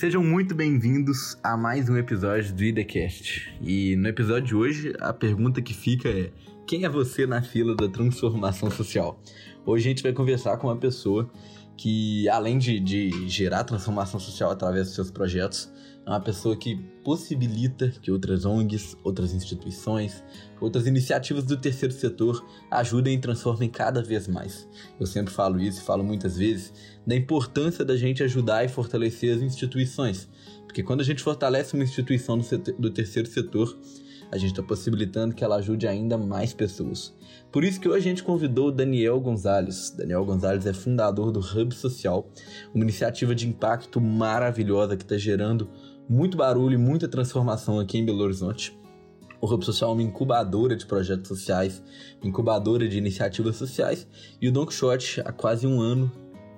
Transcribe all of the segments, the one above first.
Sejam muito bem-vindos a mais um episódio do IDCast. E no episódio de hoje, a pergunta que fica é: quem é você na fila da transformação social? Hoje a gente vai conversar com uma pessoa que, além de, de gerar transformação social através dos seus projetos, é uma pessoa que possibilita que outras ONGs, outras instituições, outras iniciativas do terceiro setor ajudem e transformem cada vez mais. Eu sempre falo isso e falo muitas vezes da importância da gente ajudar e fortalecer as instituições, porque quando a gente fortalece uma instituição do, setor, do terceiro setor, a gente está possibilitando que ela ajude ainda mais pessoas. Por isso que hoje a gente convidou o Daniel Gonzalez. Daniel Gonzalez é fundador do Hub Social, uma iniciativa de impacto maravilhosa que está gerando muito barulho e muita transformação aqui em Belo Horizonte. O Hub Social é uma incubadora de projetos sociais, incubadora de iniciativas sociais, e o Don Quixote, há quase um ano,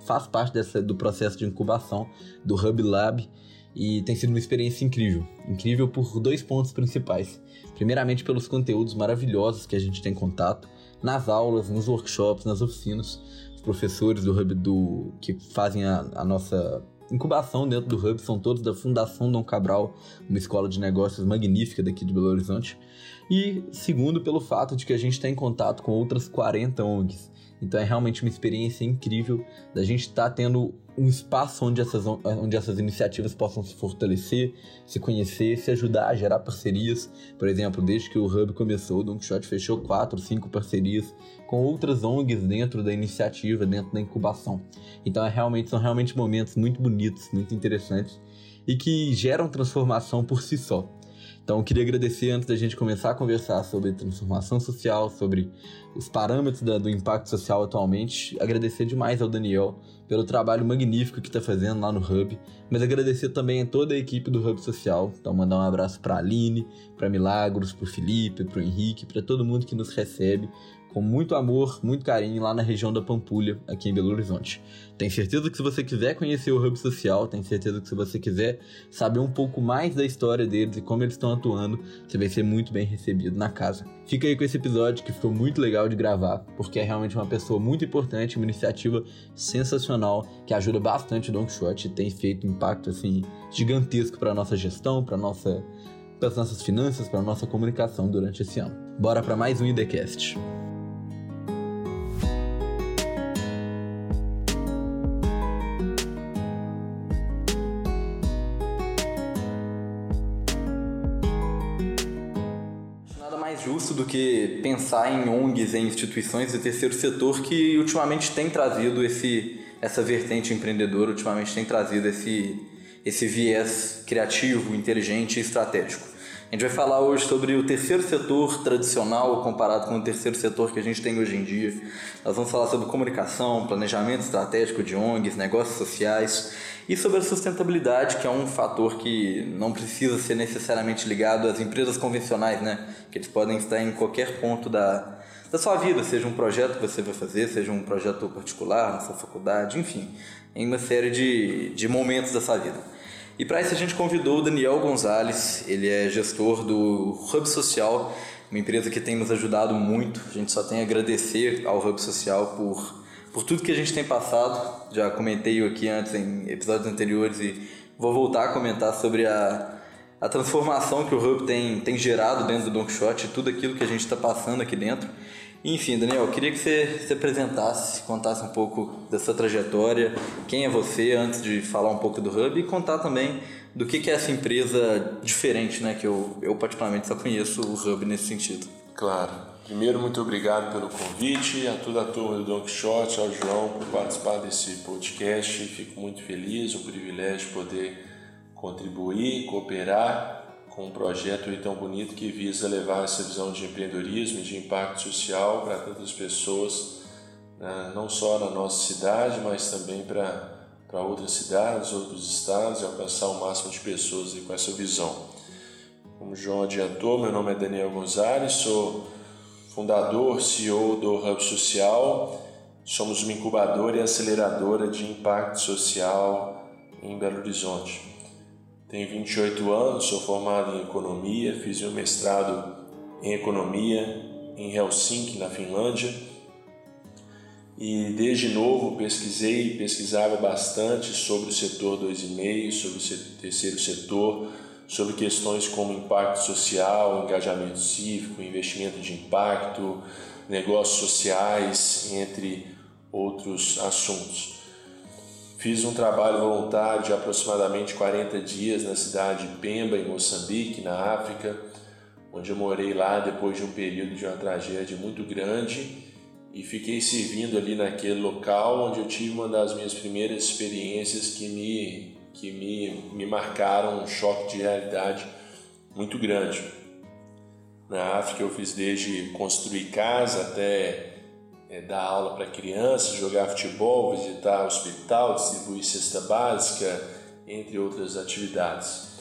faz parte dessa, do processo de incubação do Hub Lab e tem sido uma experiência incrível. Incrível por dois pontos principais. Primeiramente, pelos conteúdos maravilhosos que a gente tem contato nas aulas, nos workshops, nas oficinas. Os professores do Hub do, que fazem a, a nossa incubação dentro do Hub são todos da Fundação Dom Cabral, uma escola de negócios magnífica daqui de Belo Horizonte. E segundo, pelo fato de que a gente está em contato com outras 40 ONGs. Então é realmente uma experiência incrível da gente estar tá tendo um espaço onde essas, onde essas iniciativas possam se fortalecer, se conhecer, se ajudar a gerar parcerias. Por exemplo, desde que o Hub começou, o Don Quixote fechou quatro, cinco parcerias com outras ONGs dentro da iniciativa, dentro da incubação. Então é realmente, são realmente momentos muito bonitos, muito interessantes e que geram transformação por si só. Então, eu queria agradecer antes da gente começar a conversar sobre transformação social, sobre os parâmetros da, do impacto social atualmente. Agradecer demais ao Daniel pelo trabalho magnífico que está fazendo lá no Hub, mas agradecer também a toda a equipe do Hub Social. Então, mandar um abraço para a Aline, para Milagros, para o Felipe, para o Henrique, para todo mundo que nos recebe com muito amor, muito carinho lá na região da Pampulha, aqui em Belo Horizonte. Tenho certeza que se você quiser conhecer o Hub Social, tenho certeza que se você quiser saber um pouco mais da história deles e como eles estão atuando, você vai ser muito bem recebido na casa. Fica aí com esse episódio que ficou muito legal de gravar, porque é realmente uma pessoa muito importante, uma iniciativa sensacional que ajuda bastante o Don Quixote e tem feito um impacto assim gigantesco para nossa gestão, para nossa as nossas finanças, para nossa comunicação durante esse ano. Bora para mais um IDCast. Justo do que pensar em ONGs, em instituições do terceiro setor que ultimamente tem trazido esse, essa vertente empreendedora, ultimamente tem trazido esse, esse viés criativo, inteligente e estratégico. A gente vai falar hoje sobre o terceiro setor tradicional comparado com o terceiro setor que a gente tem hoje em dia. Nós vamos falar sobre comunicação, planejamento estratégico de ONGs, negócios sociais e sobre a sustentabilidade, que é um fator que não precisa ser necessariamente ligado às empresas convencionais, né? Que eles podem estar em qualquer ponto da, da sua vida, seja um projeto que você vai fazer, seja um projeto particular na sua faculdade, enfim, em uma série de, de momentos da sua vida. E para isso a gente convidou o Daniel Gonzalez, ele é gestor do Hub Social, uma empresa que tem nos ajudado muito. A gente só tem a agradecer ao Hub Social por, por tudo que a gente tem passado. Já comentei aqui antes em episódios anteriores e vou voltar a comentar sobre a, a transformação que o Hub tem, tem gerado dentro do Don Quixote, tudo aquilo que a gente está passando aqui dentro. Enfim, Daniel, queria que você se apresentasse, contasse um pouco da sua trajetória, quem é você antes de falar um pouco do Hub e contar também do que, que é essa empresa diferente, né? Que eu, eu particularmente só conheço o Hub nesse sentido. Claro. Primeiro, muito obrigado pelo convite, a toda a turma do Don Quixote, ao João por participar desse podcast. Fico muito feliz, o privilégio de poder contribuir, cooperar com um projeto tão bonito que visa levar essa visão de empreendedorismo e de impacto social para tantas pessoas, né, não só na nossa cidade, mas também para, para outras cidades, outros estados e alcançar o máximo de pessoas com essa visão. Como o João adiantou, meu nome é Daniel Gonzalez, sou fundador, CEO do Hub Social. Somos uma incubadora e aceleradora de impacto social em Belo Horizonte. Tenho 28 anos, sou formado em economia, fiz meu mestrado em economia em Helsinki, na Finlândia. e desde novo pesquisei, pesquisava bastante sobre o setor 2,5, sobre o terceiro setor, sobre questões como impacto social, engajamento cívico, investimento de impacto, negócios sociais, entre outros assuntos. Fiz um trabalho voluntário de aproximadamente 40 dias na cidade de Pemba, em Moçambique, na África, onde eu morei lá depois de um período de uma tragédia muito grande e fiquei servindo ali naquele local onde eu tive uma das minhas primeiras experiências que me, que me, me marcaram um choque de realidade muito grande. Na África eu fiz desde construir casa até é, dar aula para crianças, jogar futebol, visitar hospital, distribuir cesta básica, entre outras atividades.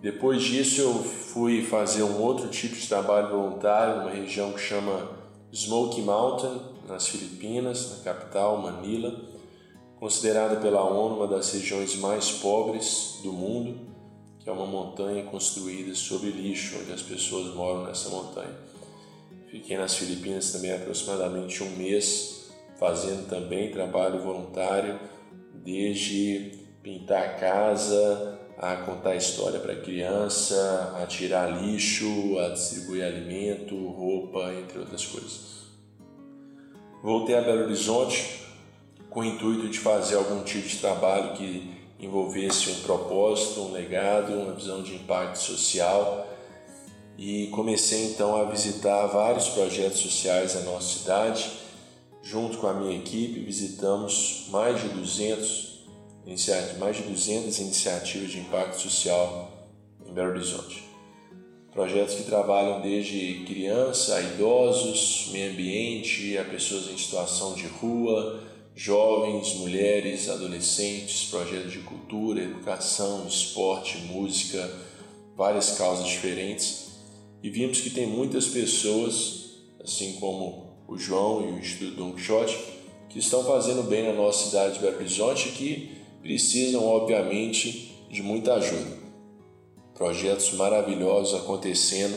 Depois disso eu fui fazer um outro tipo de trabalho voluntário numa região que chama Smoky Mountain, nas Filipinas, na capital Manila, considerada pela ONU uma das regiões mais pobres do mundo, que é uma montanha construída sobre lixo, onde as pessoas moram nessa montanha. Fiquei nas Filipinas também aproximadamente um mês, fazendo também trabalho voluntário, desde pintar a casa, a contar história para criança, a tirar lixo, a distribuir alimento, roupa, entre outras coisas. Voltei a Belo Horizonte com o intuito de fazer algum tipo de trabalho que envolvesse um propósito, um legado, uma visão de impacto social e comecei então a visitar vários projetos sociais da nossa cidade. Junto com a minha equipe, visitamos mais de 200 mais de 200 iniciativas de impacto social em Belo Horizonte. Projetos que trabalham desde criança a idosos, meio ambiente, a pessoas em situação de rua, jovens, mulheres, adolescentes, projetos de cultura, educação, esporte, música, várias causas diferentes e vimos que tem muitas pessoas, assim como o João e o Instituto Don Quixote, que estão fazendo bem na nossa cidade de Belo Horizonte e que precisam, obviamente, de muita ajuda. Projetos maravilhosos acontecendo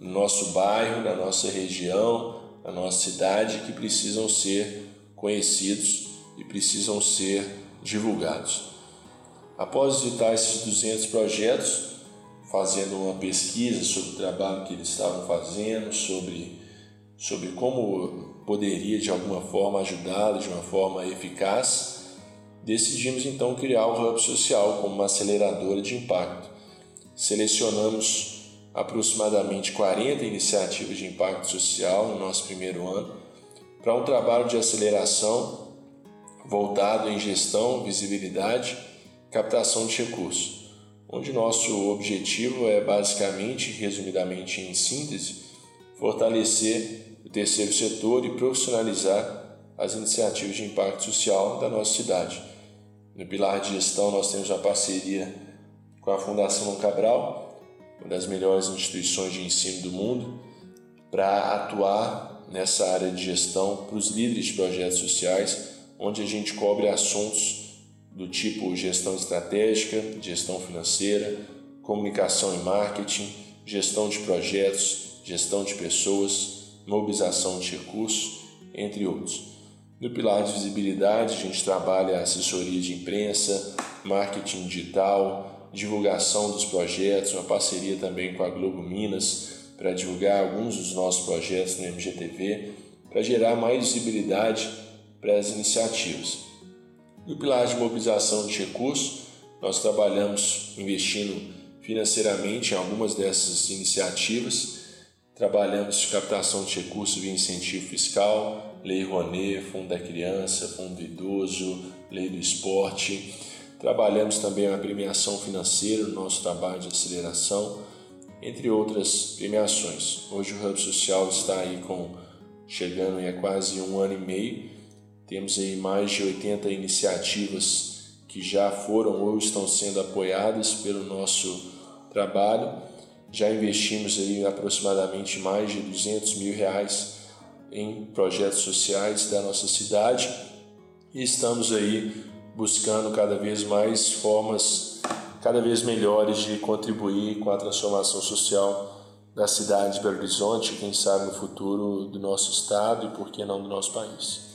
no nosso bairro, na nossa região, na nossa cidade, que precisam ser conhecidos e precisam ser divulgados. Após visitar esses 200 projetos, fazendo uma pesquisa sobre o trabalho que eles estavam fazendo, sobre, sobre como poderia de alguma forma ajudá-los de uma forma eficaz, decidimos então criar o Hub Social como uma aceleradora de impacto. Selecionamos aproximadamente 40 iniciativas de impacto social no nosso primeiro ano para um trabalho de aceleração voltado em gestão, visibilidade, captação de recursos onde nosso objetivo é basicamente, resumidamente em síntese, fortalecer o terceiro setor e profissionalizar as iniciativas de impacto social da nossa cidade. No pilar de gestão, nós temos a parceria com a Fundação Cabral, uma das melhores instituições de ensino do mundo, para atuar nessa área de gestão para os líderes de projetos sociais, onde a gente cobre assuntos do tipo gestão estratégica, gestão financeira, comunicação e marketing, gestão de projetos, gestão de pessoas, mobilização de recursos, entre outros. No pilar de visibilidade, a gente trabalha assessoria de imprensa, marketing digital, divulgação dos projetos, uma parceria também com a Globo Minas para divulgar alguns dos nossos projetos no MGTV, para gerar mais visibilidade para as iniciativas. No pilar de mobilização de recursos, nós trabalhamos investindo financeiramente em algumas dessas iniciativas. Trabalhamos captação de recursos via incentivo fiscal, Lei Rouanet, Fundo da Criança, Fundo do Idoso, Lei do Esporte. Trabalhamos também a premiação financeira no nosso trabalho de aceleração, entre outras premiações. Hoje o Hub Social está aí com chegando em quase um ano e meio temos aí mais de 80 iniciativas que já foram ou estão sendo apoiadas pelo nosso trabalho. Já investimos aí aproximadamente mais de 200 mil reais em projetos sociais da nossa cidade e estamos aí buscando cada vez mais formas cada vez melhores de contribuir com a transformação social da cidade de Belo Horizonte, quem sabe no futuro do nosso estado e por que não do nosso país.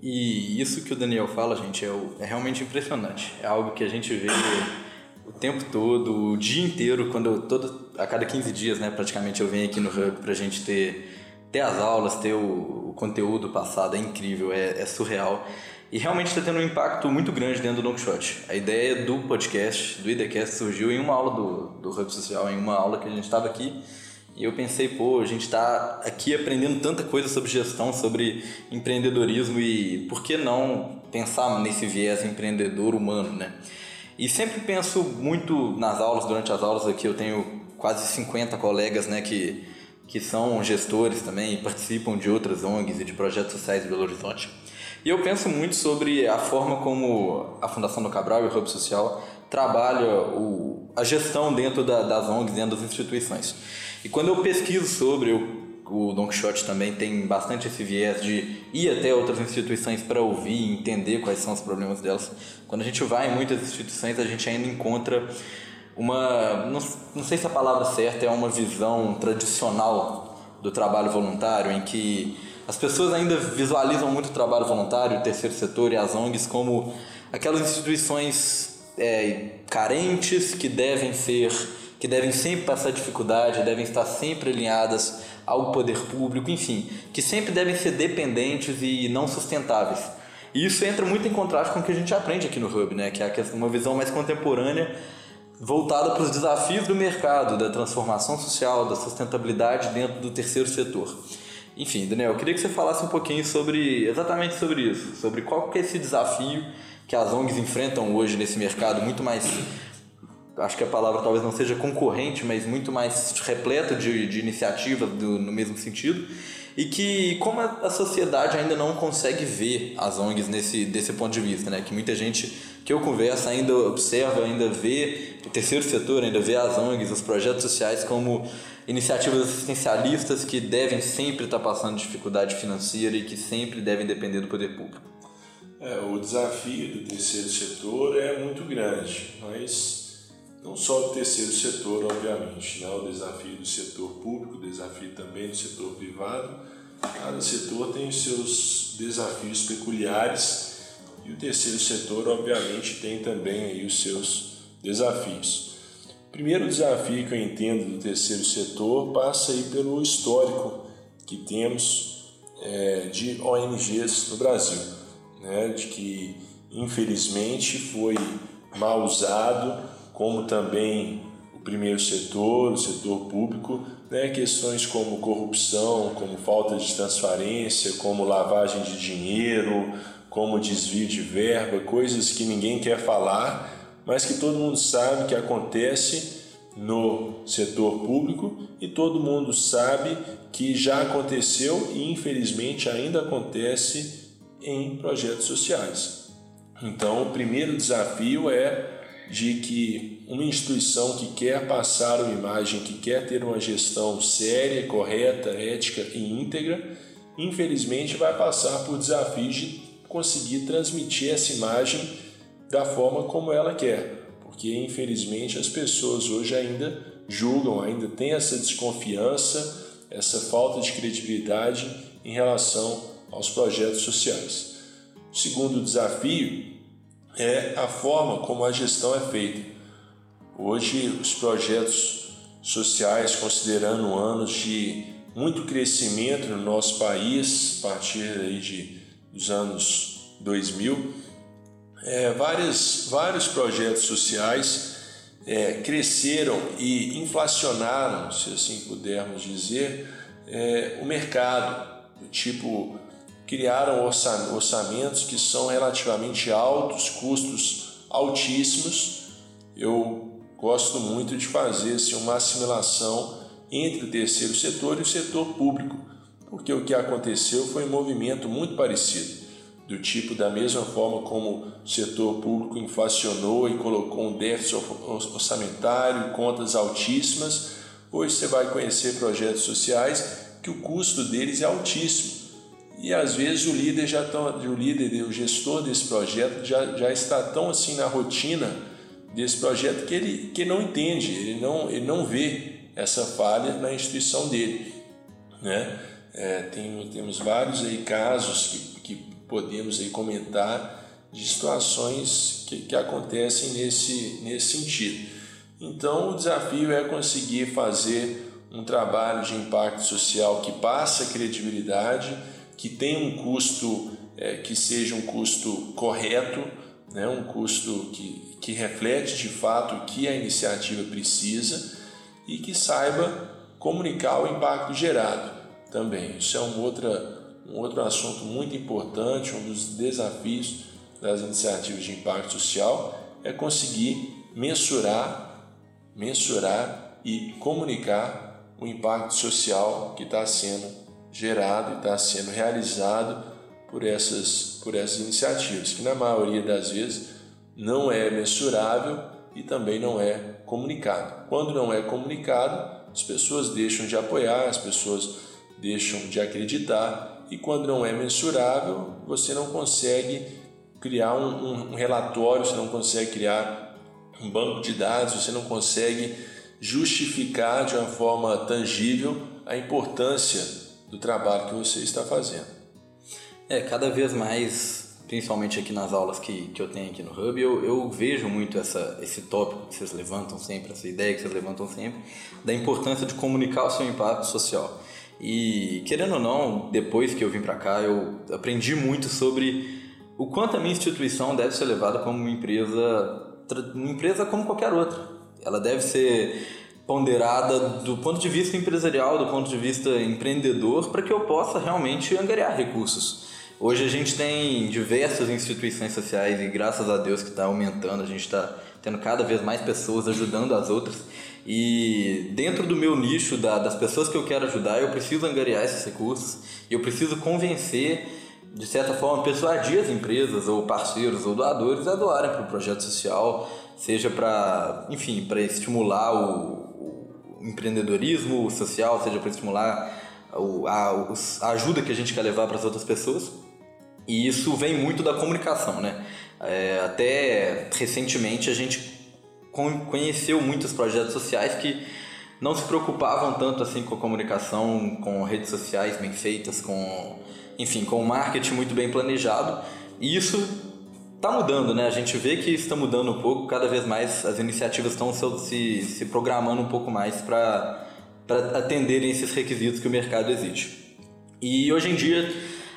E isso que o Daniel fala, gente, é, é realmente impressionante. É algo que a gente vê o tempo todo, o dia inteiro, quando eu, todo, a cada 15 dias, né, praticamente eu venho aqui no Hub pra gente ter, ter as aulas, ter o, o conteúdo passado, é incrível, é, é surreal. E realmente está tendo um impacto muito grande dentro do Longshot. A ideia do podcast, do IDCast, surgiu em uma aula do, do Hub Social, em uma aula que a gente estava aqui. E eu pensei, pô, a gente está aqui aprendendo tanta coisa sobre gestão, sobre empreendedorismo e por que não pensar nesse viés empreendedor humano, né? E sempre penso muito nas aulas, durante as aulas aqui eu tenho quase 50 colegas, né, que, que são gestores também e participam de outras ONGs e de projetos sociais de Belo Horizonte. E eu penso muito sobre a forma como a Fundação do Cabral e o Hub Social trabalha o, a gestão dentro da, das ONGs, dentro das instituições. E quando eu pesquiso sobre, eu, o Don Quixote também tem bastante esse viés de ir até outras instituições para ouvir e entender quais são os problemas delas. Quando a gente vai em muitas instituições, a gente ainda encontra uma. Não, não sei se a palavra certa é uma visão tradicional do trabalho voluntário, em que as pessoas ainda visualizam muito o trabalho voluntário, o terceiro setor e as ONGs como aquelas instituições é, carentes que devem ser, que devem sempre passar dificuldade, devem estar sempre alinhadas ao poder público, enfim, que sempre devem ser dependentes e não sustentáveis. E isso entra muito em contraste com o que a gente aprende aqui no Hub, né? que é uma visão mais contemporânea voltada para os desafios do mercado, da transformação social, da sustentabilidade dentro do terceiro setor. Enfim, Daniel, eu queria que você falasse um pouquinho sobre exatamente sobre isso, sobre qual que é esse desafio que as ONGs enfrentam hoje nesse mercado muito mais acho que a palavra talvez não seja concorrente, mas muito mais repleto de, de iniciativas no mesmo sentido e que como a, sociedade ainda não consegue ver as ONGs nesse desse ponto de vista, né? Que muita gente que eu converso ainda observa, ainda vê o terceiro setor, ainda vê as ONGs, os projetos sociais como iniciativas assistencialistas que devem sempre estar passando dificuldade financeira e que sempre devem depender do poder público. É, o desafio do terceiro setor é muito grande, mas não só do terceiro setor, obviamente, né? o desafio do setor público, o desafio também do setor privado. Cada setor tem os seus desafios peculiares e o terceiro setor, obviamente, tem também aí os seus desafios. Primeiro desafio que eu entendo do terceiro setor passa aí pelo histórico que temos é, de ONGs no Brasil, né, de que infelizmente foi mal usado, como também o primeiro setor, o setor público, né, questões como corrupção, como falta de transparência, como lavagem de dinheiro, como desvio de verba, coisas que ninguém quer falar mas que todo mundo sabe que acontece no setor público e todo mundo sabe que já aconteceu e infelizmente ainda acontece em projetos sociais. Então, o primeiro desafio é de que uma instituição que quer passar uma imagem, que quer ter uma gestão séria, correta, ética e íntegra, infelizmente vai passar por desafios de conseguir transmitir essa imagem da forma como ela quer, porque infelizmente as pessoas hoje ainda julgam, ainda têm essa desconfiança, essa falta de credibilidade em relação aos projetos sociais. O segundo desafio é a forma como a gestão é feita. Hoje, os projetos sociais, considerando anos de muito crescimento no nosso país, a partir aí de, dos anos 2000, é, vários, vários projetos sociais é, cresceram e inflacionaram, se assim pudermos dizer, é, o mercado, do tipo criaram orçamentos que são relativamente altos, custos altíssimos. Eu gosto muito de fazer assim, uma assimilação entre o terceiro setor e o setor público, porque o que aconteceu foi um movimento muito parecido do tipo da mesma forma como o setor público inflacionou e colocou um déficit orçamentário, contas altíssimas, hoje você vai conhecer projetos sociais que o custo deles é altíssimo. E às vezes o líder já o líder, o gestor desse projeto já, já está tão assim na rotina desse projeto que ele, que não entende, ele não, ele não vê essa falha na instituição dele. Né? É, tem, temos vários aí casos que podemos aí comentar de situações que, que acontecem nesse, nesse sentido. Então, o desafio é conseguir fazer um trabalho de impacto social que passa credibilidade, que tenha um custo é, que seja um custo correto, né, um custo que, que reflete de fato o que a iniciativa precisa e que saiba comunicar o impacto gerado também. Isso é um, outra, um outro assunto muito importante, um dos desafios das iniciativas de impacto social é conseguir mensurar, mensurar e comunicar o impacto social que está sendo gerado e está sendo realizado por essas, por essas iniciativas, que na maioria das vezes não é mensurável e também não é comunicado. Quando não é comunicado, as pessoas deixam de apoiar, as pessoas deixam de acreditar, e quando não é mensurável, você não consegue criar um, um, relatório, você não consegue criar um banco de dados, você não consegue justificar de uma forma tangível a importância do trabalho que você está fazendo. É, cada vez mais, principalmente aqui nas aulas que, que eu tenho aqui no Hub, eu, eu vejo muito essa, esse tópico que vocês levantam sempre, essa ideia que vocês levantam sempre, da importância de comunicar o seu impacto social. E querendo ou não, depois que eu vim para cá, eu aprendi muito sobre o quanto a minha instituição deve ser levada como uma empresa, uma empresa como qualquer outra. Ela deve ser ponderada do ponto de vista empresarial, do ponto de vista empreendedor, para que eu possa realmente angariar recursos. Hoje a gente tem diversas instituições sociais e graças a Deus que está aumentando, a gente está tendo cada vez mais pessoas ajudando as outras. E dentro do meu nicho, da, das pessoas que eu quero ajudar, eu preciso angariar esses recursos e eu preciso convencer de certa forma, persuadir as empresas ou parceiros ou doadores a doarem para o projeto social, seja para, enfim, para estimular o, o, empreendedorismo social, seja para estimular o, a, a ajuda que a gente quer levar para as outras pessoas. E isso vem muito da comunicação, né? É, até recentemente a gente conheceu muitos projetos sociais que não se preocupavam tanto assim com a comunicação, com redes sociais bem feitas, com enfim, com o marketing muito bem planejado. E isso está mudando, né? A gente vê que está mudando um pouco, cada vez mais as iniciativas estão se, se programando um pouco mais para atenderem esses requisitos que o mercado exige. E hoje em dia,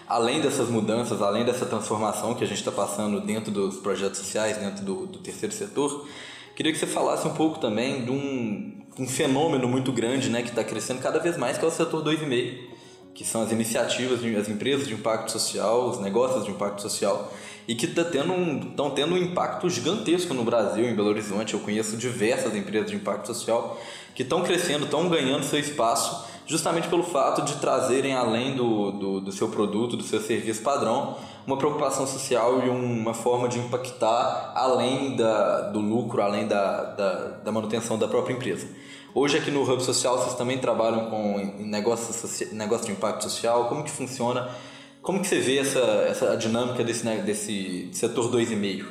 além dessas mudanças, além dessa transformação que a gente está passando dentro dos projetos sociais, dentro do, do, terceiro setor, queria que você falasse um pouco também de um, um fenômeno muito grande né, que está crescendo cada vez mais, que é o setor 2,5 que são as iniciativas, as empresas de impacto social, os negócios de impacto social, e que estão tá tendo, um, tendo um impacto gigantesco no Brasil, em Belo Horizonte. Eu conheço diversas empresas de impacto social que estão crescendo, estão ganhando seu espaço, justamente pelo fato de trazerem, além do, do, do seu produto, do seu serviço padrão, uma preocupação social e uma forma de impactar além da, do lucro, além da, da, da manutenção da própria empresa. Hoje aqui no Hub Social vocês também trabalham com negócios negócio de impacto social. Como que funciona? Como que você vê essa, essa dinâmica desse, desse setor 2,5?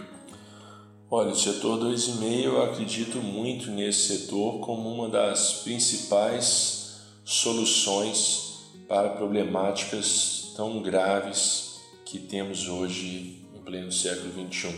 Olha, o setor 2,5 eu acredito muito nesse setor como uma das principais soluções para problemáticas tão graves que temos hoje em pleno século 21.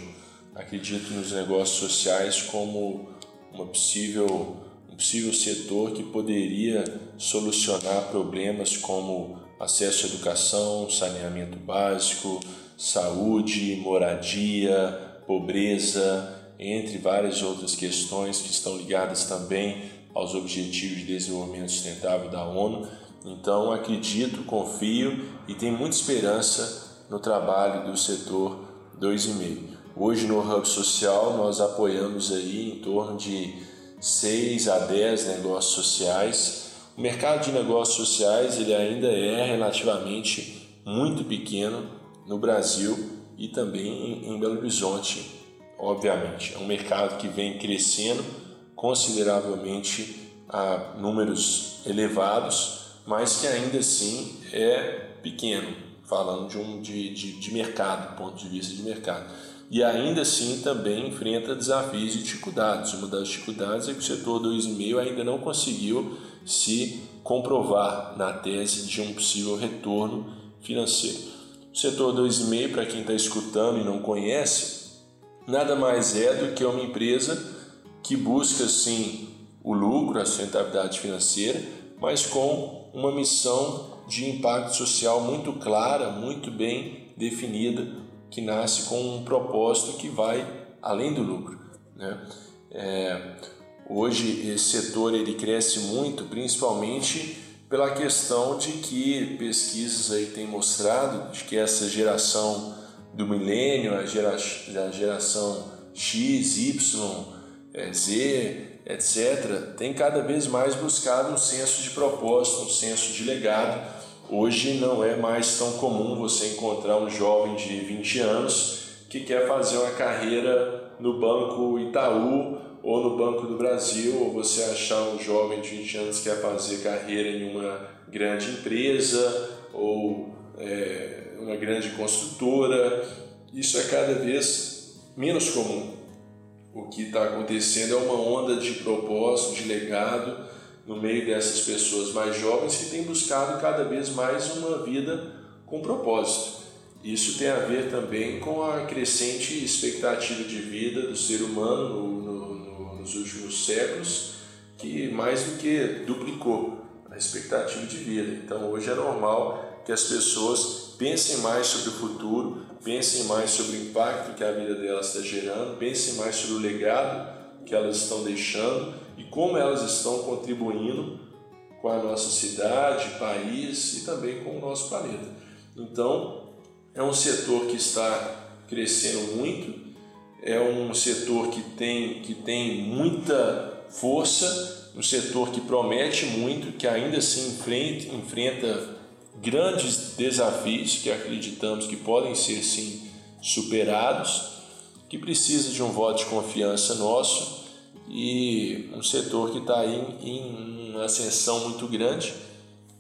Acredito nos negócios sociais como uma possível possível setor que poderia solucionar problemas como acesso à educação, saneamento básico, saúde, moradia, pobreza, entre várias outras questões que estão ligadas também aos Objetivos de Desenvolvimento Sustentável da ONU. Então, acredito, confio e tenho muita esperança no trabalho do setor 2,5. Hoje no Hub Social nós apoiamos aí em torno de 6 a 10 negócios sociais. O mercado de negócios sociais ele ainda é relativamente muito pequeno no Brasil e também em Belo Horizonte, obviamente. É um mercado que vem crescendo consideravelmente a números elevados, mas que ainda assim é pequeno, falando de, um, de, de, de mercado, ponto de vista de mercado e ainda assim também enfrenta desafios e dificuldades. Uma das dificuldades é que o setor 2,5 ainda não conseguiu se comprovar na tese de um possível retorno financeiro. O setor 2,5, para quem está escutando e não conhece, nada mais é do que uma empresa que busca sim o lucro, a sustentabilidade financeira, mas com uma missão de impacto social muito clara, muito bem definida, que nasce com um propósito que vai além do lucro. Né? É, hoje esse setor ele cresce muito, principalmente pela questão de que pesquisas aí têm mostrado de que essa geração do milênio, a, gera, a geração X, Y, é, Z, etc., tem cada vez mais buscado um senso de propósito, um senso de legado. Hoje não é mais tão comum você encontrar um jovem de 20 anos que quer fazer uma carreira no Banco Itaú ou no Banco do Brasil, ou você achar um jovem de 20 anos que quer fazer carreira em uma grande empresa ou é, uma grande construtora. Isso é cada vez menos comum. O que está acontecendo é uma onda de propósito, de legado no meio dessas pessoas mais jovens que têm buscado cada vez mais uma vida com propósito. Isso tem a ver também com a crescente expectativa de vida do ser humano no, no, no, nos últimos séculos, que mais do que duplicou a expectativa de vida. Então hoje é normal que as pessoas pensem mais sobre o futuro, pensem mais sobre o impacto que a vida delas está gerando, pensem mais sobre o legado que elas estão deixando e como elas estão contribuindo com a nossa cidade, país e também com o nosso planeta. Então, é um setor que está crescendo muito, é um setor que tem, que tem muita força, um setor que promete muito, que ainda se enfrenta, enfrenta grandes desafios que acreditamos que podem ser sim superados, que precisa de um voto de confiança nosso e um setor que está aí em uma ascensão muito grande,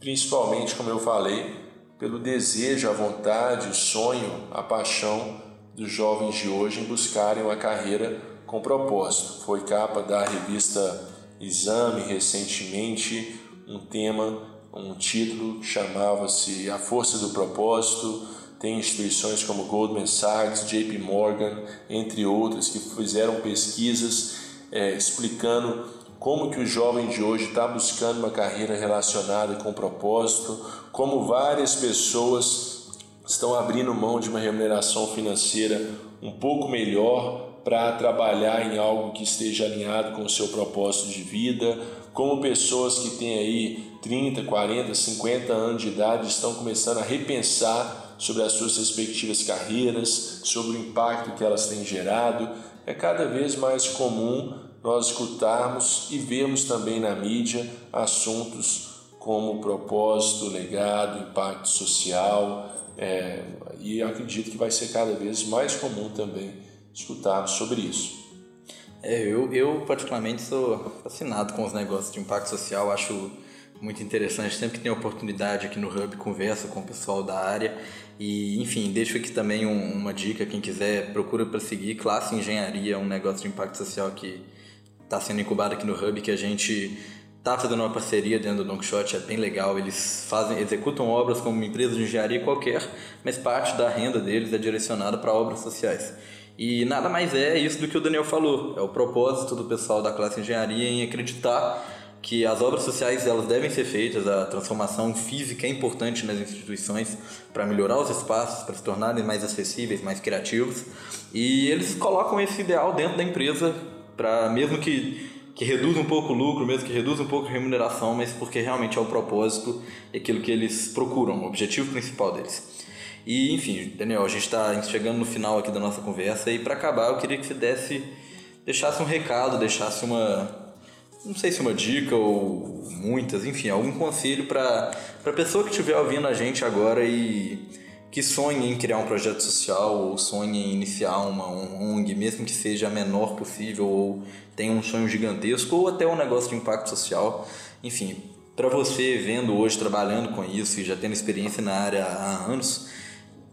principalmente, como eu falei, pelo desejo, a vontade, o sonho, a paixão dos jovens de hoje em buscarem uma carreira com propósito. Foi capa da revista Exame recentemente um tema, um título chamava-se A Força do Propósito. Tem instituições como Goldman Sachs, JP Morgan, entre outras, que fizeram pesquisas é, explicando como que o jovem de hoje está buscando uma carreira relacionada com propósito, como várias pessoas estão abrindo mão de uma remuneração financeira um pouco melhor para trabalhar em algo que esteja alinhado com o seu propósito de vida, como pessoas que têm aí 30, 40, 50 anos de idade estão começando a repensar sobre as suas respectivas carreiras, sobre o impacto que elas têm gerado. É cada vez mais comum nós escutarmos e vermos também na mídia assuntos como propósito, legado, impacto social, é, e acredito que vai ser cada vez mais comum também escutarmos sobre isso. É, eu, eu particularmente sou fascinado com os negócios de impacto social, acho muito interessante. Sempre que tem oportunidade aqui no Hub, converso com o pessoal da área. E, enfim, deixo aqui também um, uma dica: quem quiser, procura para seguir Classe Engenharia, um negócio de impacto social que está sendo incubado aqui no Hub, que a gente está fazendo uma parceria dentro do Don Quixote, é bem legal. Eles fazem, executam obras como uma empresa de engenharia qualquer, mas parte da renda deles é direcionada para obras sociais. E nada mais é isso do que o Daniel falou. É o propósito do pessoal da classe engenharia em acreditar que as obras sociais elas devem ser feitas, a transformação física é importante nas instituições para melhorar os espaços, para se tornarem mais acessíveis, mais criativos. E eles colocam esse ideal dentro da empresa para mesmo que que reduz um pouco o lucro, mesmo que reduz um pouco a remuneração, mas porque realmente é o propósito e aquilo que eles procuram, o objetivo principal deles. E enfim, Daniel, a gente está chegando no final aqui da nossa conversa e para acabar eu queria que você desse, deixasse um recado, deixasse uma, não sei se uma dica ou muitas, enfim, algum conselho para a pessoa que estiver ouvindo a gente agora e que sonhe em criar um projeto social ou sonhe em iniciar uma ONG, mesmo que seja a menor possível ou tenha um sonho gigantesco ou até um negócio de impacto social. Enfim, para você vendo hoje, trabalhando com isso e já tendo experiência na área há anos,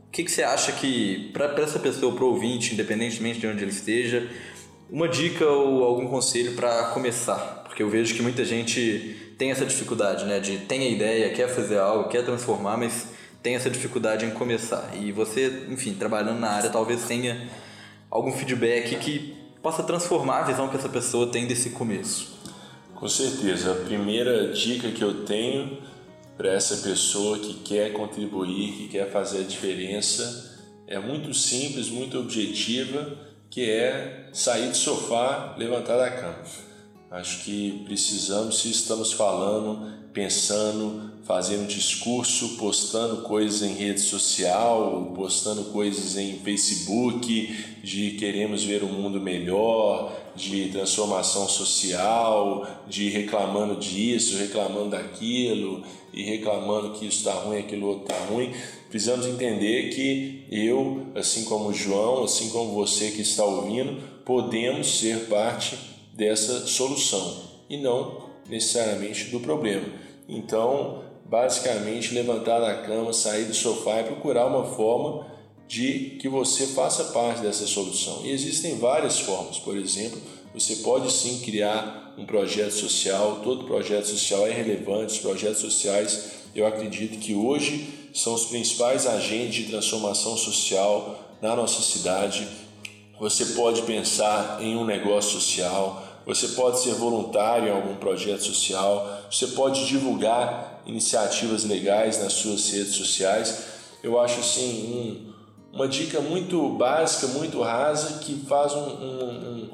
o que, que você acha que, para essa pessoa, para o ouvinte, independentemente de onde ele esteja, uma dica ou algum conselho para começar? Porque eu vejo que muita gente tem essa dificuldade, né? De tem a ideia, quer fazer algo, quer transformar, mas tem essa dificuldade em começar. E você, enfim, trabalhando na área, talvez tenha algum feedback que possa transformar a visão que essa pessoa tem desse começo. Com certeza. A primeira dica que eu tenho para essa pessoa que quer contribuir, que quer fazer a diferença, é muito simples, muito objetiva, que é sair do sofá, levantar da cama. Acho que precisamos, se estamos falando, pensando, fazendo discurso, postando coisas em rede social, postando coisas em Facebook, de queremos ver um mundo melhor, de transformação social, de reclamando disso, reclamando daquilo e reclamando que isso está ruim, aquilo outro está ruim. Precisamos entender que eu, assim como o João, assim como você que está ouvindo, podemos ser parte dessa solução e não necessariamente do problema. Então, basicamente levantar da cama, sair do sofá e procurar uma forma de que você faça parte dessa solução. E existem várias formas, por exemplo, você pode sim criar um projeto social, todo projeto social é relevante, os projetos sociais, eu acredito que hoje são os principais agentes de transformação social na nossa cidade. Você pode pensar em um negócio social, você pode ser voluntário em algum projeto social, você pode divulgar iniciativas legais nas suas redes sociais. Eu acho assim um, uma dica muito básica, muito rasa que faz um, um,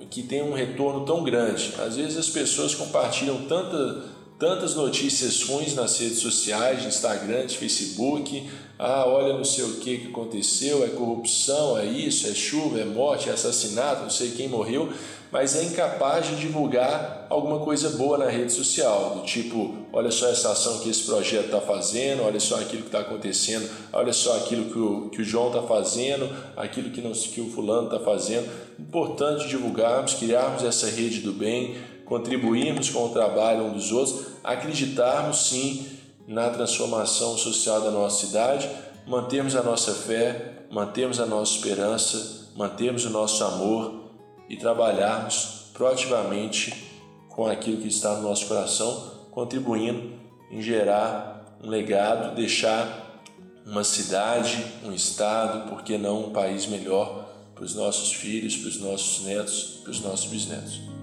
um, que tem um retorno tão grande. Às vezes as pessoas compartilham tanta, tantas notícias ruins nas redes sociais, Instagram, Facebook. Ah, olha não sei o que, que aconteceu, é corrupção, é isso, é chuva, é morte, é assassinato, não sei quem morreu mas é incapaz de divulgar alguma coisa boa na rede social, do tipo, olha só essa ação que esse projeto está fazendo, olha só aquilo que está acontecendo, olha só aquilo que o, que o João está fazendo, aquilo que, não, que o fulano está fazendo. Importante divulgarmos, criarmos essa rede do bem, contribuirmos com o trabalho um dos outros, acreditarmos sim na transformação social da nossa cidade, mantermos a nossa fé, mantermos a nossa esperança, mantermos o nosso amor e trabalharmos proativamente com aquilo que está no nosso coração, contribuindo em gerar um legado, deixar uma cidade, um estado, por que não um país melhor para os nossos filhos, para os nossos netos, para os nossos bisnetos.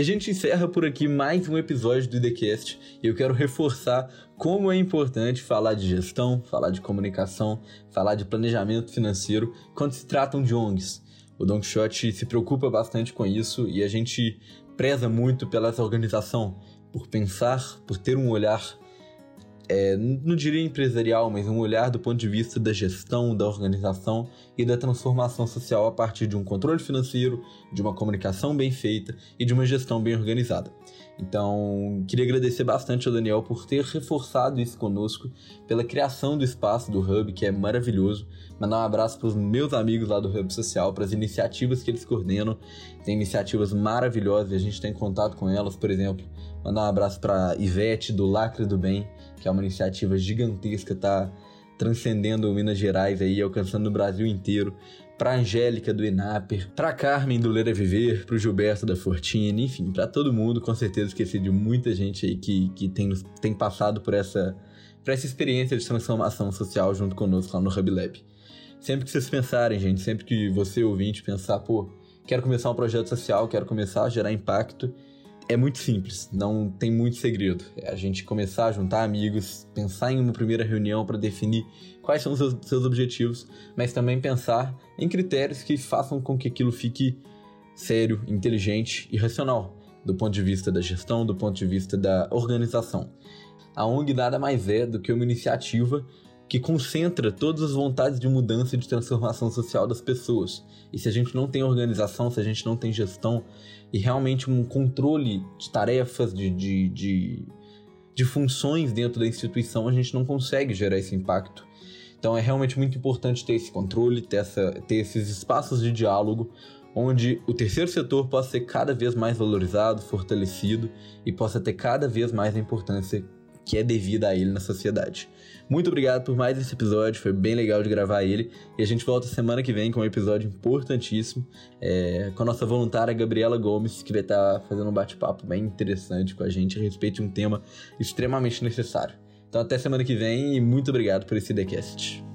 E a gente encerra por aqui mais um episódio do IDCast e eu quero reforçar como é importante falar de gestão, falar de comunicação, falar de planejamento financeiro quando se tratam de ONGs. O Don Quixote se preocupa bastante com isso e a gente preza muito pela essa organização, por pensar, por ter um olhar é, não diria empresarial, mas um olhar do ponto de vista da gestão, da organização e da transformação social a partir de um controle financeiro, de uma comunicação bem feita e de uma gestão bem organizada. Então, queria agradecer bastante ao Daniel por ter reforçado isso conosco, pela criação do espaço do Hub, que é maravilhoso. Mandar um abraço para os meus amigos lá do Hub Social, para as iniciativas que eles coordenam. Tem iniciativas maravilhosas e a gente tem contato com elas, por exemplo. Mandar um abraço para Ivete do Lacre do Bem, que é uma iniciativa gigantesca, tá transcendendo Minas Gerais aí, alcançando o Brasil inteiro. Para Angélica do Enaper, para Carmen do Ler Viver, para o Gilberto da Fortini, enfim, para todo mundo, com certeza esqueci de muita gente aí que, que tem, tem passado por essa, por essa experiência de transformação social junto conosco lá no Hub Lab. Sempre que vocês pensarem, gente, sempre que você ouvinte pensar, pô, quero começar um projeto social, quero começar a gerar impacto, é muito simples, não tem muito segredo. É a gente começar a juntar amigos, pensar em uma primeira reunião para definir quais são os seus, seus, objetivos, mas também pensar em critérios que façam com que aquilo fique sério, inteligente e racional, do ponto de vista da gestão, do ponto de vista da organização. A ONG nada mais é do que uma iniciativa que concentra todas as vontades de mudança e de transformação social das pessoas. E se a gente não tem organização, se a gente não tem gestão e realmente um controle de tarefas, de, de, de, de funções dentro da instituição, a gente não consegue gerar esse impacto. Então é realmente muito importante ter esse controle, ter, essa, ter esses espaços de diálogo onde o terceiro setor possa ser cada vez mais valorizado, fortalecido e possa ter cada vez mais a importância que é devida a ele na sociedade. Muito obrigado por mais esse episódio, foi bem legal de gravar ele. E a gente volta semana que vem com um episódio importantíssimo é, com a nossa voluntária Gabriela Gomes, que vai estar fazendo um bate-papo bem interessante com a gente a respeito de um tema extremamente necessário. Então até semana que vem e muito obrigado por esse TheCast.